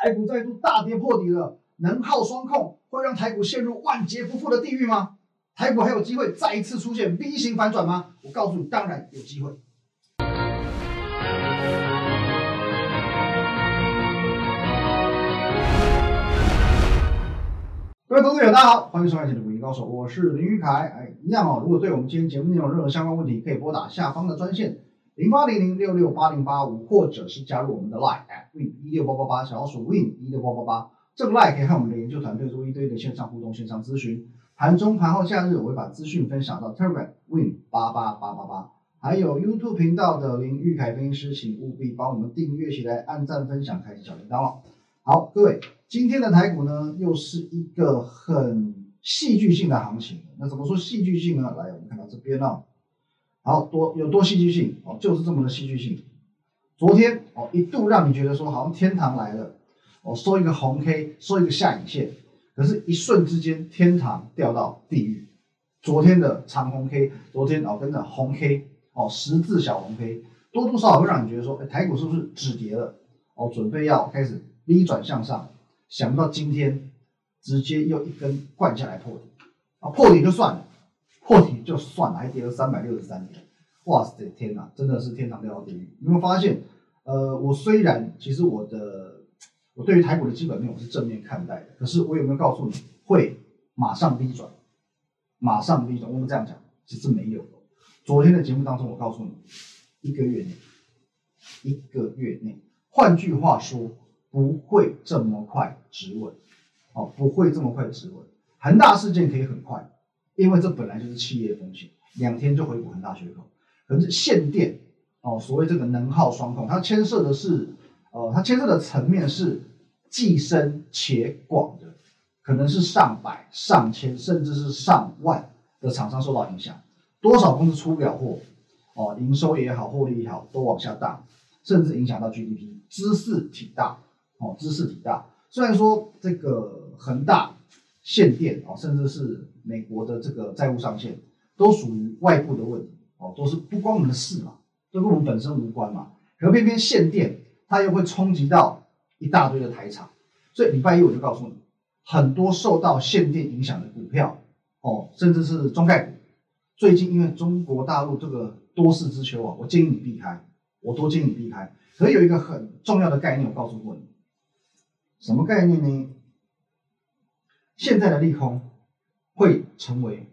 台股再度大跌破底了，能耗双控会让台股陷入万劫不复的地狱吗？台股还有机会再一次出现 V 型反转吗？我告诉你，当然有机会。各位投资者，大家好，欢迎收看今天的股民高手，我是林玉凯。哎，一样哦，如果对我们今天节目内容有任何相关问题，可以拨打下方的专线零八零零六六八零八五，或者是加入我们的 Line at win 一六八八八，小老鼠 win 一六八八八，这个 Line 可以和我们的研究团队做一堆的线上互动、线上咨询。盘中、盘后、假日，我会把资讯分享到 Telegram Win 八八八八八，还有 YouTube 频道的林玉凯分析师，请务必帮我们订阅起来，按赞、分享、开启小铃铛哦。好，各位，今天的台股呢，又是一个很戏剧性的行情。那怎么说戏剧性呢？来，我们看到这边哦，好多有多戏剧性哦，就是这么的戏剧性。昨天哦，一度让你觉得说好像天堂来了，哦，收一个红 K，收一个下影线。可是，一瞬之间，天堂掉到地狱。昨天的长红 K，昨天哦跟着红 K，哦十字小红 K，多多少少会让你觉得说，哎，台股是不是止跌了？哦，准备要开始 V 转向上。想不到今天直接又一根灌下来破底，啊，破底就算了，破底就算了，还跌了三百六十三点。哇塞，天哪，真的是天堂掉到地狱。有没有发现？呃，我虽然其实我的。我对于台股的基本面我是正面看待的，可是我有没有告诉你会马上 V 转，马上 V 转？我们这样讲，其实没有。昨天的节目当中，我告诉你，一个月内，一个月内，换句话说，不会这么快止稳，哦，不会这么快止稳。恒大事件可以很快，因为这本来就是企业风险，两天就回补很大缺口。可是限电，哦，所谓这个能耗双控，它牵涉的是，呃，它牵涉的层面是。既深且广的，可能是上百、上千，甚至是上万的厂商受到影响。多少公司出不了货，哦，营收也好，获利也好，都往下荡，甚至影响到 GDP。知识体大，哦，知识体大。虽然说这个恒大限电，啊，甚至是美国的这个债务上限，都属于外部的问题，哦，都是不关我们的事嘛，都跟我们本身无关嘛。可偏偏限电，它又会冲击到。一大堆的台厂，所以礼拜一我就告诉你，很多受到限电影响的股票，哦，甚至是中概股，最近因为中国大陆这个多事之秋啊，我建议你避开，我都建议你避开。可有一个很重要的概念，我告诉过你，什么概念呢？现在的利空会成为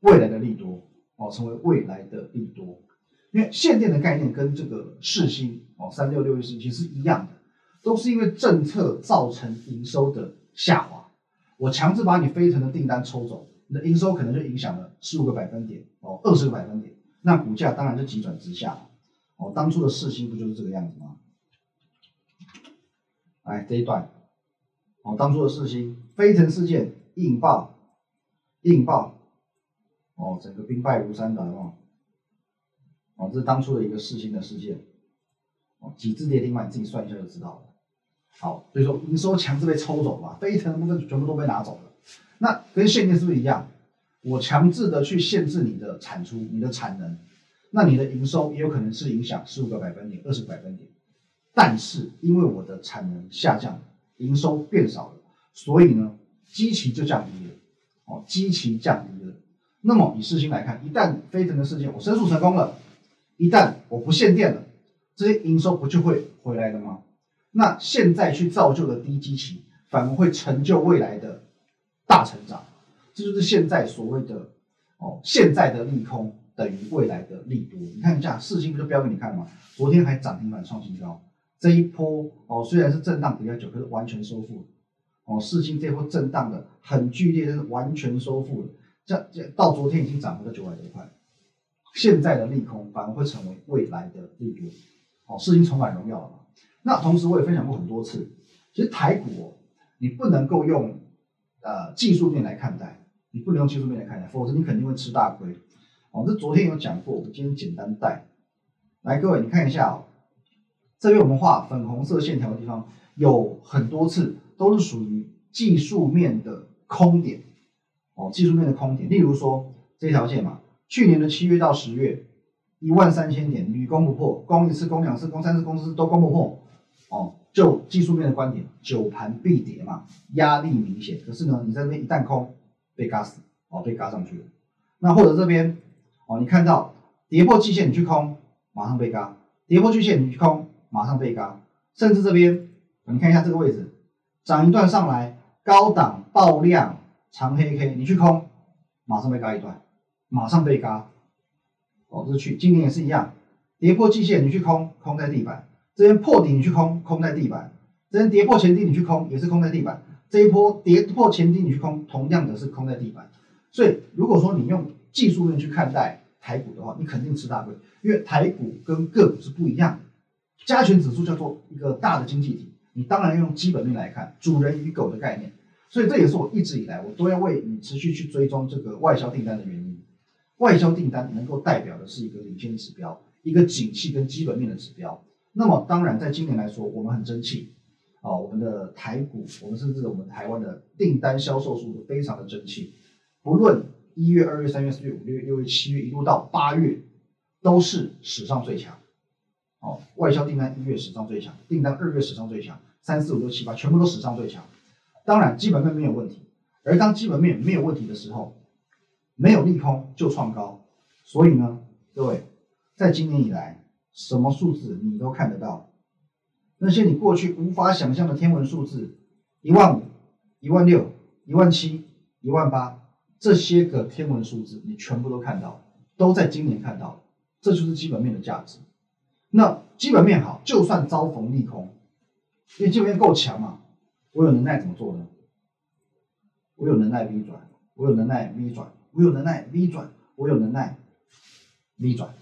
未来的利多，哦，成为未来的利多，因为限电的概念跟这个世新哦，三六六一四其实一样的。都是因为政策造成营收的下滑，我强制把你飞腾的订单抽走，你的营收可能就影响了十五个百分点哦，二十个百分点，那股价当然就急转直下哦。当初的市心不就是这个样子吗？来，这一段哦，当初的市心飞腾事件硬爆，硬爆哦，整个兵败如山倒哦，哦，这是当初的一个市心的事件哦，几只跌停板你自己算一下就知道了。好，所以说营收强制被抽走嘛，飞腾的部分全部都被拿走了。那跟限电是不是一样？我强制的去限制你的产出、你的产能，那你的营收也有可能是影响十五个百分点、二十个百分点。但是因为我的产能下降，营收变少了，所以呢，基期就降低了。哦，基期降低了。那么以事情来看，一旦飞腾的事件我申诉成功了，一旦我不限电了，这些营收不就会回来了吗？那现在去造就的低基期，反而会成就未来的大成长，这就是现在所谓的哦，现在的利空等于未来的利多。你看一下，四星不就标给你看吗？昨天还涨停板创新高，这一波哦虽然是震荡比较久，可是完全收复了。哦，四星这波震荡的很剧烈，是完全收复了。这这到昨天已经涨回了九百多块，现在的利空反而会成为未来的利多。哦，四星重返荣耀了？那同时我也分享过很多次，其实台股你不能够用呃技术面来看待，你不能用技术面来看待，否则你肯定会吃大亏。哦，这昨天有讲过，我今天简单带来，各位你看一下哦，这边我们画粉红色线条的地方有很多次都是属于技术面的空点哦，技术面的空点，例如说这条线嘛，去年的七月到十月一万三千点屡攻不破，攻一次、攻两次、攻三次、攻四次都攻不破。哦，就技术面的观点，九盘必跌嘛，压力明显。可是呢，你在这边一旦空，被嘎死，哦，被嘎上去了。那或者这边，哦，你看到跌破季线，你去空，马上被嘎；跌破季线，你去空，马上被嘎。甚至这边，你看一下这个位置，涨一段上来，高档爆量长黑 K，你去空，马上被嘎一段，马上被嘎。哦，这去今年也是一样，跌破季线，你去空，空在地板。这边破底你去空，空在地板；这边跌破前低你去空，也是空在地板。这一波跌破前低你去空，同样的是空在地板。所以如果说你用技术面去看待台股的话，你肯定吃大亏，因为台股跟个股是不一样的。加权指数叫做一个大的经济体，你当然要用基本面来看，主人与狗的概念。所以这也是我一直以来我都要为你持续去追踪这个外销订单的原因。外销订单能够代表的是一个领先指标，一个景气跟基本面的指标。那么当然，在今年来说，我们很争气啊，我们的台股，我们甚至我们台湾的订单销售速度非常的争气，不论一月、二月、三月、四月、五月、六月、七月，一路到八月，都是史上最强。哦，外销订单一月史上最强，订单二月史上最强，三四五六七八全部都史上最强。当然，基本面没有问题，而当基本面没有问题的时候，没有利空就创高。所以呢，各位，在今年以来。什么数字你都看得到，那些你过去无法想象的天文数字，一万五、一万六、一万七、一万八，这些个天文数字你全部都看到，都在今年看到，这就是基本面的价值。那基本面好，就算遭逢利空，因为基本面够强嘛，我有能耐怎么做呢？我有能耐 V 转，我有能耐 V 转，我有能耐 V 转，我有能耐 V 转。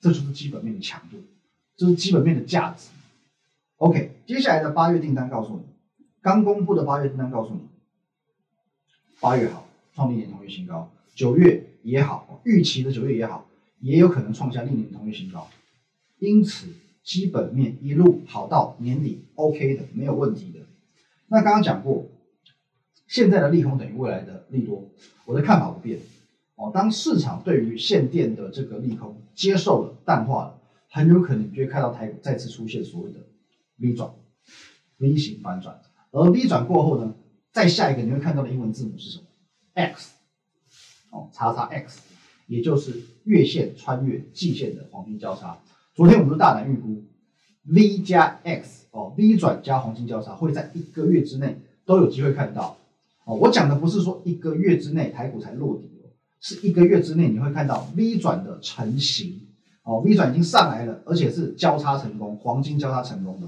这就是基本面的强度，这是基本面的价值。OK，接下来的八月订单告诉你，刚公布的八月订单告诉你，八月好，创历年同月新高；九月也好，预期的九月也好，也有可能创下历年同月新高。因此，基本面一路好到年底，OK 的，没有问题的。那刚刚讲过，现在的利空等于未来的利多，我的看法不变。哦，当市场对于限电的这个利空接受了、淡化了，很有可能就会看到台股再次出现所谓的 V 转、V 型反转。而 V 转过后呢，再下一个你会看到的英文字母是什么？X，哦，叉叉 X，也就是月线穿越季线的黄金交叉。昨天我们是大胆预估 V 加 X，哦，V 转加黄金交叉会在一个月之内都有机会看到。哦，我讲的不是说一个月之内台股才落底。是一个月之内你会看到 V 转的成型哦，V 转已经上来了，而且是交叉成功，黄金交叉成功的。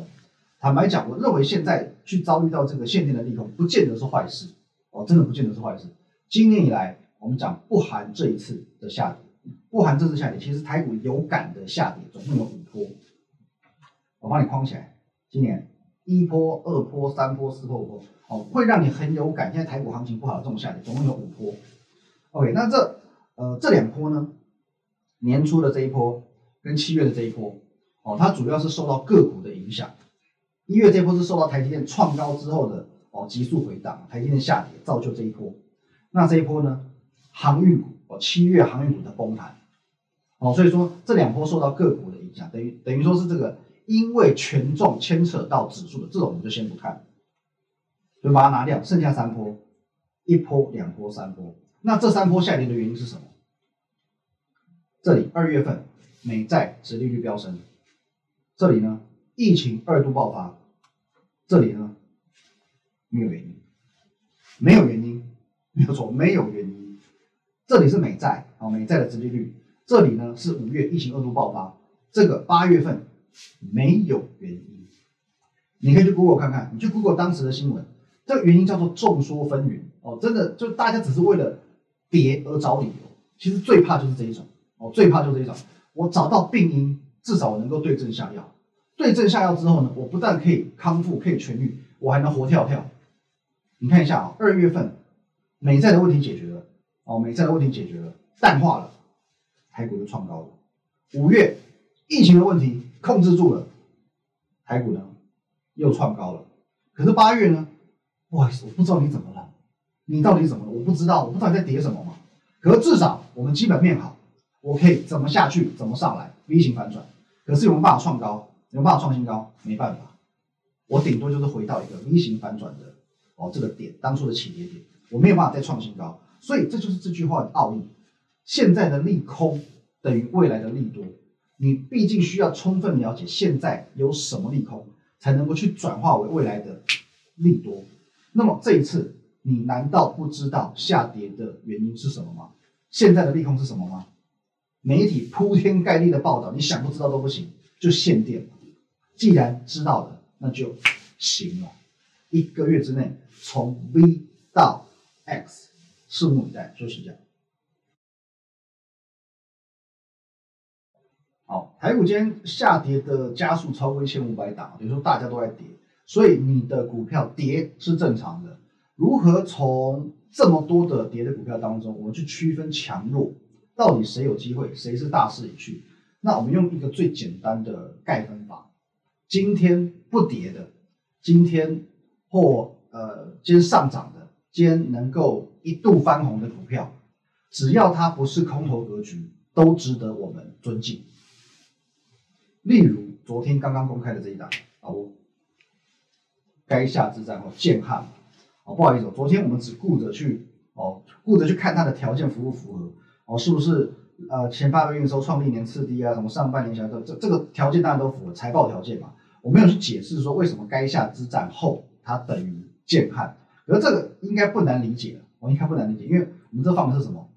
坦白讲，我认为现在去遭遇到这个限定的利空，不见得是坏事哦，真的不见得是坏事。今年以来，我们讲不含这一次的下跌，不含这次下跌，其实台股有感的下跌总共有五波，我帮你框起来。今年一波、二波、三波、四波、五波，哦，会让你很有感。现在台股行情不好的这种下跌，总共有五波。OK，那这呃这两波呢，年初的这一波跟七月的这一波，哦，它主要是受到个股的影响。一月这波是受到台积电创高之后的哦急速回档，台积电下跌造就这一波。那这一波呢，航运股哦七月航运股的崩盘，哦，所以说这两波受到个股的影响，等于等于说是这个因为权重牵扯到指数的这种，我们就先不看，就把它拿掉，剩下三波，一波、两波、三波。那这三波下跌的原因是什么？这里二月份美债殖利率飙升，这里呢疫情二度爆发，这里呢没有原因，没有原因，没有错，没有原因。这里是美债啊，美债的殖利率，这里呢是五月疫情二度爆发，这个八月份没有原因。你可以去 Google 看看，你去 Google 当时的新闻，这个原因叫做众说纷纭哦，真的就大家只是为了。跌而找理由，其实最怕就是这一种哦，最怕就是这一种。我找到病因，至少我能够对症下药。对症下药之后呢，我不但可以康复，可以痊愈，我还能活跳跳。你看一下啊，二月份美债的问题解决了哦，美债的问题解决了，淡化了，台股就创高了。五月疫情的问题控制住了，台股呢又创高了。可是八月呢，不好意思，我不知道你怎么了。你到底怎么了？我不知道，我不知道你在跌什么嘛。可是至少我们基本面好，我可以怎么下去，怎么上来，V 型反转。可是有没有办法创高？有没有办法创新高？没办法，我顶多就是回到一个 V 型反转的哦这个点，当初的起跌点，我没有办法再创新高，所以这就是这句话的奥义。现在的利空等于未来的利多，你毕竟需要充分了解现在有什么利空，才能够去转化为未来的利多。那么这一次，你难道不知道下跌的原因是什么吗？现在的利空是什么吗？媒体铺天盖地的报道，你想不知道都不行，就限电。既然知道了，那就行了。一个月之内从 V 到 X，拭目以待。休息一下。好，台股今天下跌的加速超过一千五百档，等于说大家都在跌，所以你的股票跌是正常的。如何从这么多的跌的股票当中，我们去区分强弱，到底谁有机会，谁是大势已去？那我们用一个最简单的概分法：今天不跌的，今天或呃今天上涨的，今天能够一度翻红的股票，只要它不是空头格局，都值得我们尊敬。例如昨天刚刚公开的这一档，啊我该下之战后建汉。哦，不好意思，昨天我们只顾着去哦，顾着去看它的条件符不符合哦，是不是呃前八个月的时候创历年次低啊，什么上半年小这这这个条件当然都符合财报条件嘛，我没有去解释说为什么该下之战后它等于建汉，而这个应该不难理解，我应该不难理解，因为我们这放的是什么？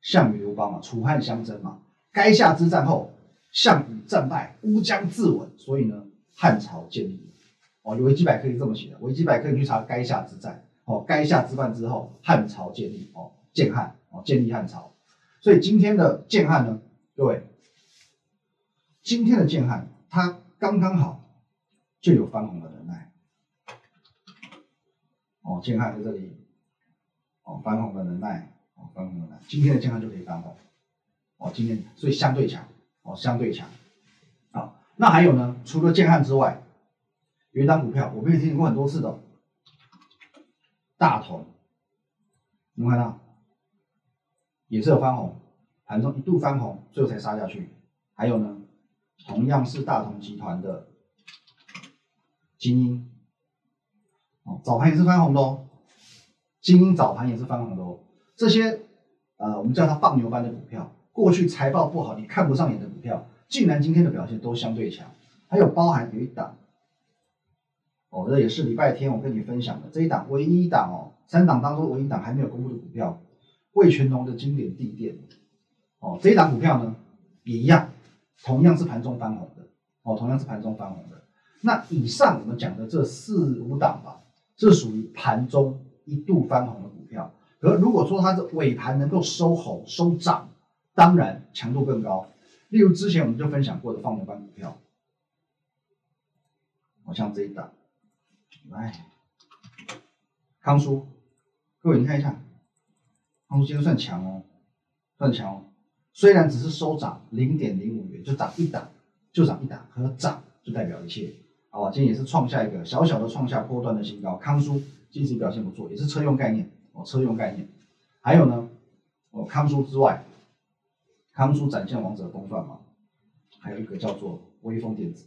项羽刘邦嘛，楚汉相争嘛，该下之战后，项羽战败，乌江自刎，所以呢汉朝建立。哦，维基百科是这么写的，维基百科你去查垓下之战。哦，垓下之战之后，汉朝建立，哦，建汉，哦，建立汉朝。所以今天的建汉呢，各位，今天的建汉，它刚刚好就有翻红的能耐。哦，建汉在这里，哦，翻红的能耐，哦，翻红的能耐，今天的建汉就可以翻红。哦，今天所以相对强，哦，相对强。好，那还有呢？除了建汉之外，有一张股票，我们也提醒过很多次的。大同，你看到也是有翻红，盘中一度翻红，最后才杀下去。还有呢，同样是大同集团的精英，哦，早盘也是翻红的哦，精英早盘也是翻红的哦。这些呃，我们叫它放牛班的股票，过去财报不好，你看不上眼的股票，竟然今天的表现都相对强。还有包含有一档。哦，这也是礼拜天我跟你分享的这一档唯一一档哦，三档当中唯一档还没有公布的股票，味全龙的经典地垫。哦，这一档股票呢也一样，同样是盘中翻红的，哦，同样是盘中翻红的。那以上我们讲的这四五档吧，这属于盘中一度翻红的股票。可如果说它的尾盘能够收红收涨，当然强度更高。例如之前我们就分享过的放牛班股票，好像这一档。来，康叔，各位你看一下，康叔今天算强哦，算强哦。虽然只是收涨零点零五元，就涨一档，就涨一档，和涨就代表一切，好吧？今天也是创下一个小小的创下波段的新高。康叔近期表现不错，也是车用概念哦，车用概念。还有呢，哦，康叔之外，康叔展现王者风范嘛，还有一个叫做微风电子，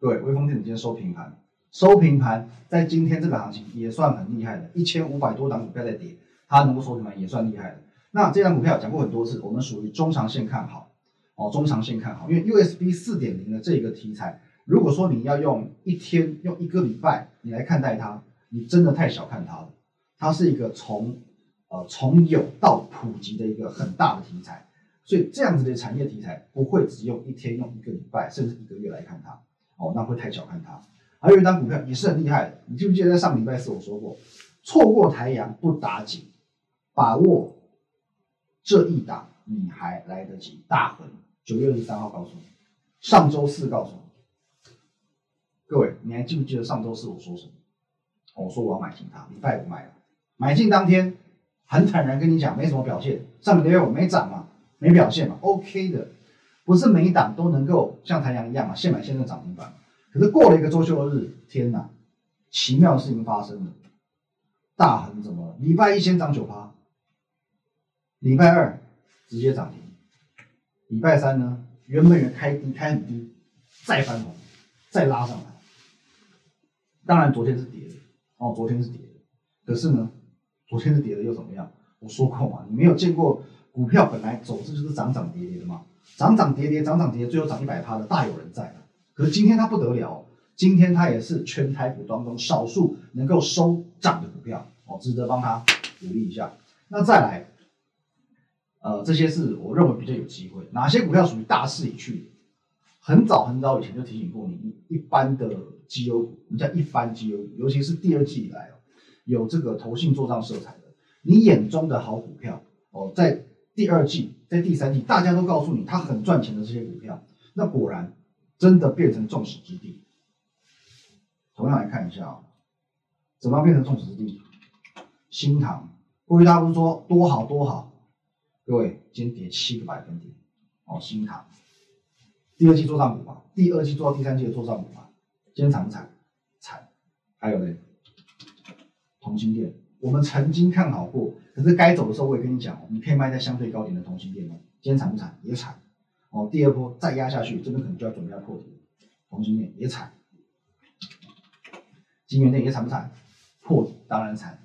对，微风电子今天收平盘。收平盘，在今天这个行情也算很厉害的，一千五百多档股票在跌，它能够收平盘也算厉害的。那这张股票讲过很多次，我们属于中长线看好，哦，中长线看好，因为 USB 四点零的这个题材，如果说你要用一天、用一个礼拜你来看待它，你真的太小看它了。它是一个从呃从有到普及的一个很大的题材，所以这样子的产业题材不会只用一天、用一个礼拜甚至一个月来看它，哦，那会太小看它。还有一张股票也是很厉害的，你记不记得在上礼拜四我说过，错过台阳不打紧，把握这一档你还来得及。大恒九月二十三号告诉你，上周四告诉你，各位你还记不记得上周四我说什么？我说我要买进它，礼拜五买了，买进当天很坦然跟你讲没什么表现，上个月我没涨嘛，没表现嘛，OK 的，不是每一档都能够像太阳一样嘛，现买现在涨停板。可是过了一个周休日，天哪，奇妙的事情发生了。大恒怎么了？礼拜一先涨九趴，礼拜二直接涨停，礼拜三呢，原本原开低开很低，再翻红，再拉上来。当然昨天是跌的，哦，昨天是跌的，可是呢，昨天是跌的又怎么样？我说过嘛，你没有见过股票本来走势就是涨涨跌跌的嘛，涨涨跌跌，涨涨跌跌，最后涨一百趴的大有人在。可是今天它不得了，今天它也是全台股当中少数能够收涨的股票，哦，值得帮它鼓励一下。那再来，呃，这些是我认为比较有机会，哪些股票属于大势已去？很早很早以前就提醒过你，一般的绩优股，我们叫一般绩优股，尤其是第二季以来，有这个投信做账色彩的，你眼中的好股票哦，在第二季、在第三季，大家都告诉你它很赚钱的这些股票，那果然真的变成众矢之的。同样来看一下啊，怎么样变成众矢之的？新塘，过去大家不是说多好多好？各位，今天跌七个百分点哦，新塘。第二季做账股嘛，第二季做到第三季的做账股嘛，今天惨不惨？惨。还有呢，同心店，我们曾经看好过，可是该走的时候我也跟你讲哦，你可以卖在相对高点的同心店哦。今天惨不惨？也惨。哦，第二波再压下去，这边可能就要准备要破底。同心店也惨。金源店也惨不惨？破底当然惨。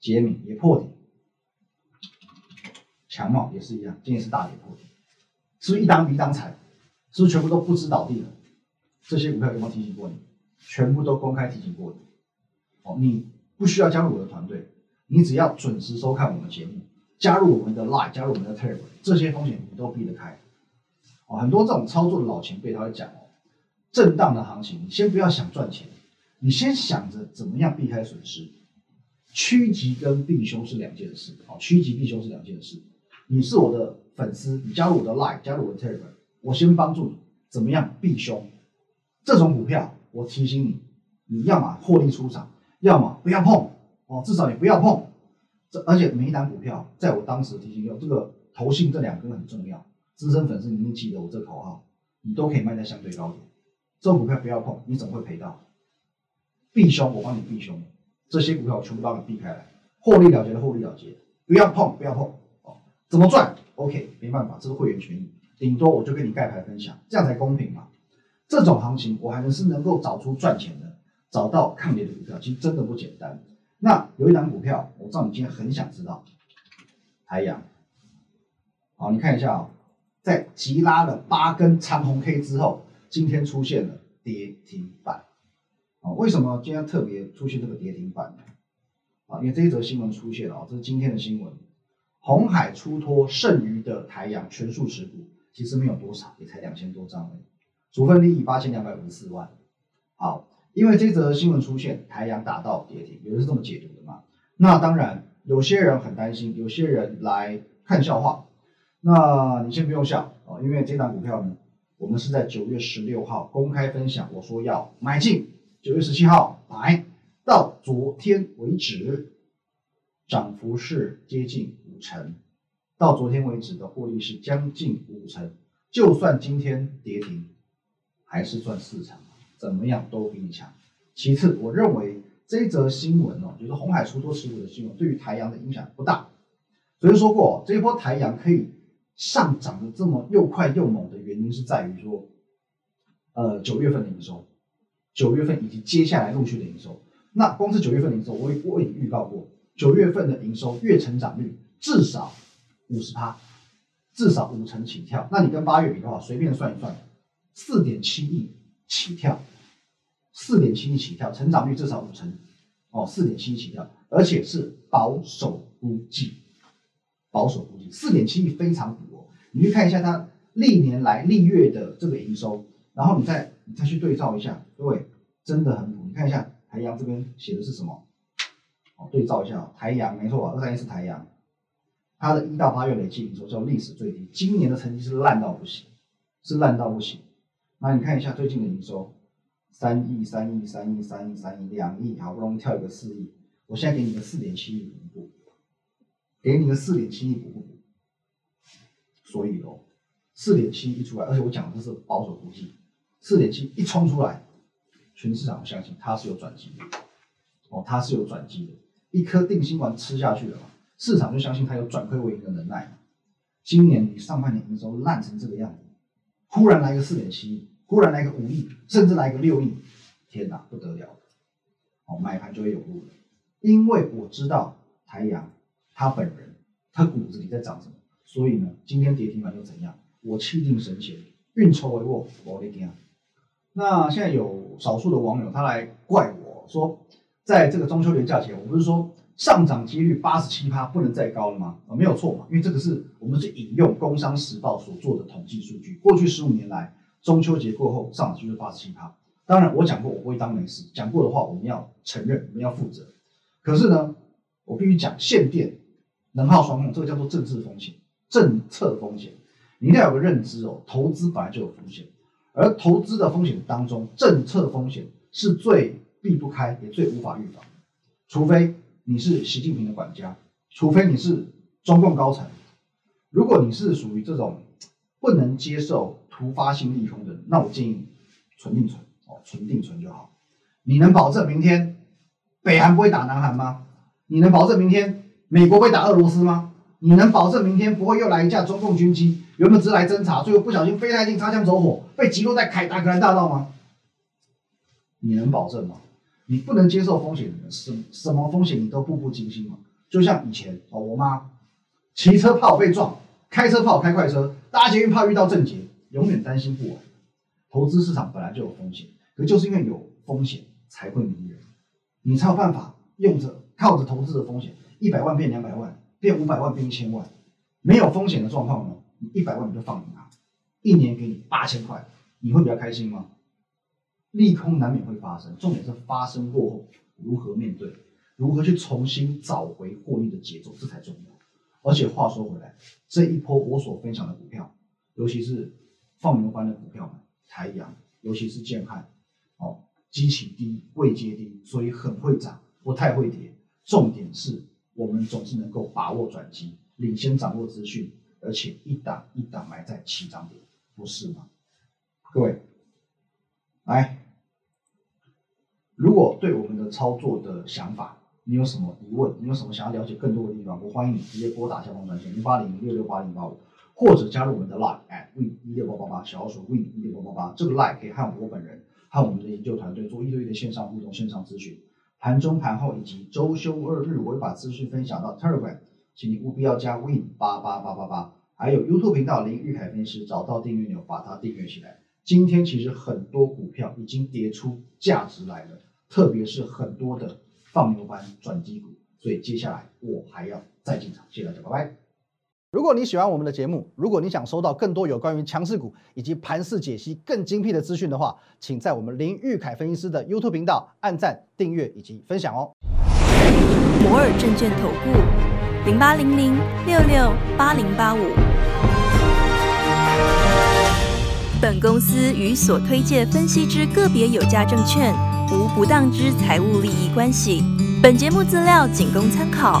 杰米也破底。强茂也是一样，今天是大跌破底。是不是一档比一档惨？是不是全部都不知倒地了？这些股票有没有提醒过你？全部都公开提醒过你。哦，你不需要加入我的团队，你只要准时收看我们节目，加入我们的 Line，加入我们的 Telegram，这些风险你都避得开。哦，很多这种操作的老前辈他会讲哦，震荡的行情，你先不要想赚钱，你先想着怎么样避开损失。趋吉跟避凶是两件事。哦，趋吉避凶是两件事。你是我的。粉丝，你加入我的 Line，加入我的 Telegram，我先帮助你怎么样避凶。这种股票，我提醒你，你要么获利出场，要么不要碰哦，至少你不要碰。这而且每一单股票，在我当时提醒用这个投信这两根很重要。资深粉丝你一定记得我这口号，你都可以卖在相对高点。这种股票不要碰，你怎么会赔到？避凶，我帮你避凶。这些股票我全部帮你避开来，获利了结的获利了结，不要碰，不要碰哦。怎么赚？OK，没办法，这是会员权益，顶多我就跟你盖牌分享，这样才公平嘛。这种行情我还能是能够找出赚钱的，找到抗跌的股票，其实真的不简单。那有一档股票，我知道你今天很想知道，太阳。好，你看一下啊，在急拉了八根长红 K 之后，今天出现了跌停板。啊，为什么今天特别出现这个跌停板呢？啊，因为这一则新闻出现了啊，这是今天的新闻。红海出脱剩余的台阳全数持股，其实没有多少，也才两千多张而已，处分利益八千两百五十四万。好，因为这则新闻出现，台阳打到跌停，有人是这么解读的嘛？那当然，有些人很担心，有些人来看笑话。那你先不用笑啊，因为这档股票呢，我们是在九月十六号公开分享，我说要买进，九月十七号买到昨天为止。涨幅是接近五成，到昨天为止的获利是将近五成，就算今天跌停，还是赚四成，怎么样都比你强。其次，我认为这则新闻哦，就是红海出多持股的新闻，对于台阳的影响不大。昨天说过，这一波台阳可以上涨的这么又快又猛的原因是在于说，呃，九月份的营收，九月份以及接下来陆续的营收。那光是九月份的营收，我我已预告过。九月份的营收月成长率至少五十趴，至少五成起跳。那你跟八月比的话，随便算一算，四点七亿起跳，四点七亿起跳，成长率至少五成，哦，四点七亿起跳，而且是保守估计，保守估计四点七亿非常补哦。你去看一下它历年来历月的这个营收，然后你再你再去对照一下，各位真的很补。你看一下台阳这边写的是什么？哦，对照一下，台阳没错，二三一是台阳，它的一到八月累计营收叫历史最低，今年的成绩是烂到不行，是烂到不行。那你看一下最近的营收，三亿、三亿、三亿、三亿、三亿、两亿，好不容易跳一个四亿，我现在给你个四点七亿补补，给你个四点七亿补不补？所以哦，四点七一出来，而且我讲的是保守估计，四点七一冲出来，全市场相信它是有转机的，哦，它是有转机的。一颗定心丸吃下去了，市场就相信它有转亏为盈的能耐。今年你上半年营收烂成这个样子，忽然来个四点七亿，忽然来个五亿，甚至来个六亿，天哪，不得了，哦，买盘就会有路了，因为我知道台阳他本人他骨子里在长什么，所以呢，今天跌停板又怎样？我气定神闲，运筹帷幄，我的天啊！那现在有少数的网友他来怪我说，在这个中秋节假期，我不是说上涨几率八十七趴不能再高了吗？啊，没有错嘛，因为这个是我们是引用《工商时报》所做的统计数据，过去十五年来中秋节过后上涨几率八十七趴。当然我讲过，我不会当没事，讲过的话我们要承认，我们要负责。可是呢，我必须讲限电、能耗双控，这个叫做政治风险、政策风险，你一定要有个认知哦，投资本来就有风险。而投资的风险当中，政策风险是最避不开，也最无法预防。除非你是习近平的管家，除非你是中共高层。如果你是属于这种不能接受突发性利空的，那我建议存定存哦，存定存就好。你能保证明天北韩不会打南韩吗？你能保证明天美国会打俄罗斯吗？你能保证明天不会又来一架中共军机？原本只是来侦查，最后不小心飞太近，擦枪走火，被击落在凯达格兰大道吗？你能保证吗？你不能接受风险的人，什什么风险你都步步惊心嘛？就像以前哦，我妈骑车怕我被撞，开车怕我开快车，搭捷运怕遇到正劫，永远担心不完。投资市场本来就有风险，可就是因为有风险才会迷人，你才有办法用着靠着投资的风险，一百万变两百万，变五百万变一千万，没有风险的状况呢？一百万你就放银行，一年给你八千块，你会比较开心吗？利空难免会发生，重点是发生过后如何面对，如何去重新找回获利的节奏，这才重要。而且话说回来，这一波我所分享的股票，尤其是放牛班的股票们，台阳，尤其是建汉，哦，基期低，位阶低，所以很会涨，不太会跌。重点是我们总是能够把握转机，领先掌握资讯。而且一档一档埋在起涨点，不是吗？各位，来，如果对我们的操作的想法，你有什么疑问，你有什么想要了解更多的地方，我欢迎你直接拨打下方专线零八零六六八零八五，或者加入我们的 Line at win 一六八八八，小号数 win 一六八八八，这个 Line 可以和我本人和我们的研究团队做一对一的线上互动、线上咨询，盘中、盘后以及周休二日，我会把资讯分享到 Telegram。请你务必要加 Win 八八八八八，还有 YouTube 频道林玉凯分析师，找到订阅钮，把它订阅起来。今天其实很多股票已经跌出价值来了，特别是很多的放牛班转机股，所以接下来我还要再进场。谢谢大家，拜拜。如果你喜欢我们的节目，如果你想收到更多有关于强势股以及盘势解析更精辟的资讯的话，请在我们林玉凯分析师的 YouTube 频道按赞、订阅以及分享哦。摩尔证券投顾。零八零零六六八零八五。本公司与所推介分析之个别有价证券无不当之财务利益关系。本节目资料仅供参考，